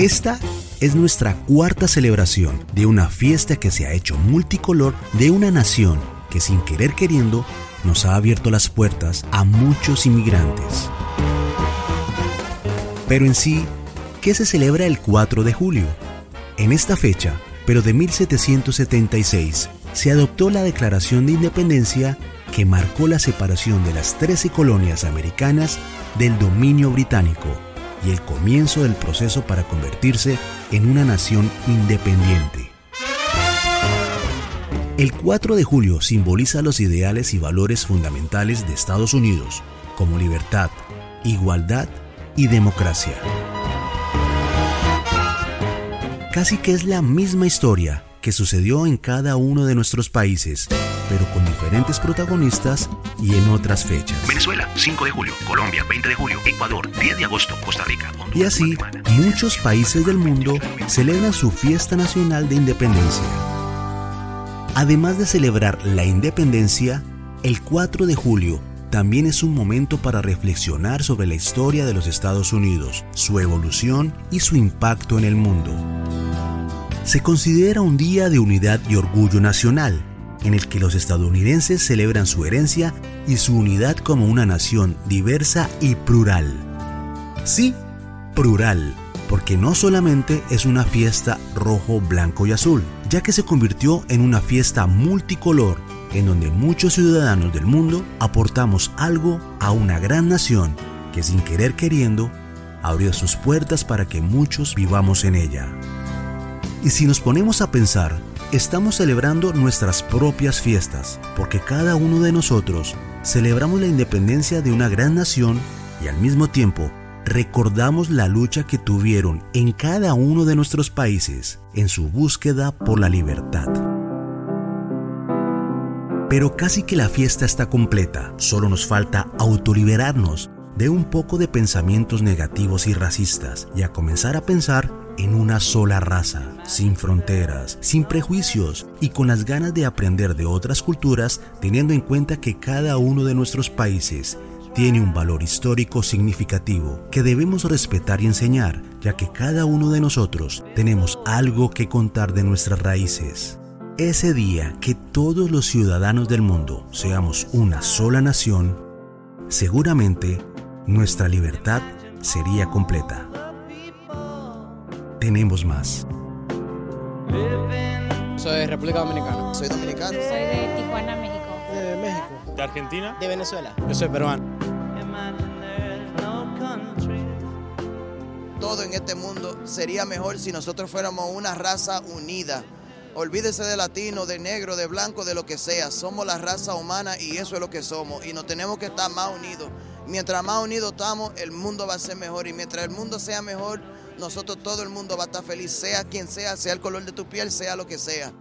Esta es nuestra cuarta celebración de una fiesta que se ha hecho multicolor de una nación que sin querer queriendo nos ha abierto las puertas a muchos inmigrantes. Pero en sí, ¿qué se celebra el 4 de julio? En esta fecha, pero de 1776, se adoptó la Declaración de Independencia que marcó la separación de las 13 colonias americanas del dominio británico y el comienzo del proceso para convertirse en una nación independiente. El 4 de julio simboliza los ideales y valores fundamentales de Estados Unidos, como libertad, igualdad y democracia. Casi que es la misma historia que sucedió en cada uno de nuestros países, pero con diferentes protagonistas y en otras fechas. Venezuela, 5 de julio. Colombia, 20 de julio. Ecuador, 10 de agosto. Costa Rica, Honduras, Y así, muchos países del mundo celebran su fiesta nacional de independencia. Además de celebrar la independencia, el 4 de julio también es un momento para reflexionar sobre la historia de los Estados Unidos, su evolución y su impacto en el mundo. Se considera un día de unidad y orgullo nacional, en el que los estadounidenses celebran su herencia y su unidad como una nación diversa y plural. Sí, plural, porque no solamente es una fiesta rojo, blanco y azul, ya que se convirtió en una fiesta multicolor en donde muchos ciudadanos del mundo aportamos algo a una gran nación que sin querer queriendo abrió sus puertas para que muchos vivamos en ella. Y si nos ponemos a pensar, estamos celebrando nuestras propias fiestas, porque cada uno de nosotros celebramos la independencia de una gran nación y al mismo tiempo recordamos la lucha que tuvieron en cada uno de nuestros países en su búsqueda por la libertad. Pero casi que la fiesta está completa, solo nos falta autoliberarnos de un poco de pensamientos negativos y racistas y a comenzar a pensar en una sola raza, sin fronteras, sin prejuicios y con las ganas de aprender de otras culturas teniendo en cuenta que cada uno de nuestros países tiene un valor histórico significativo que debemos respetar y enseñar, ya que cada uno de nosotros tenemos algo que contar de nuestras raíces. Ese día que todos los ciudadanos del mundo seamos una sola nación, seguramente nuestra libertad sería completa. Tenemos más. Soy de República Dominicana. Soy dominicano. Soy de Tijuana, México. De México. ¿De Argentina? De Venezuela. Yo soy peruano. Todo en este mundo sería mejor si nosotros fuéramos una raza unida. Olvídese de latino, de negro, de blanco, de lo que sea. Somos la raza humana y eso es lo que somos. Y nos tenemos que estar más unidos. Mientras más unidos estamos, el mundo va a ser mejor. Y mientras el mundo sea mejor, nosotros todo el mundo va a estar feliz, sea quien sea, sea el color de tu piel, sea lo que sea.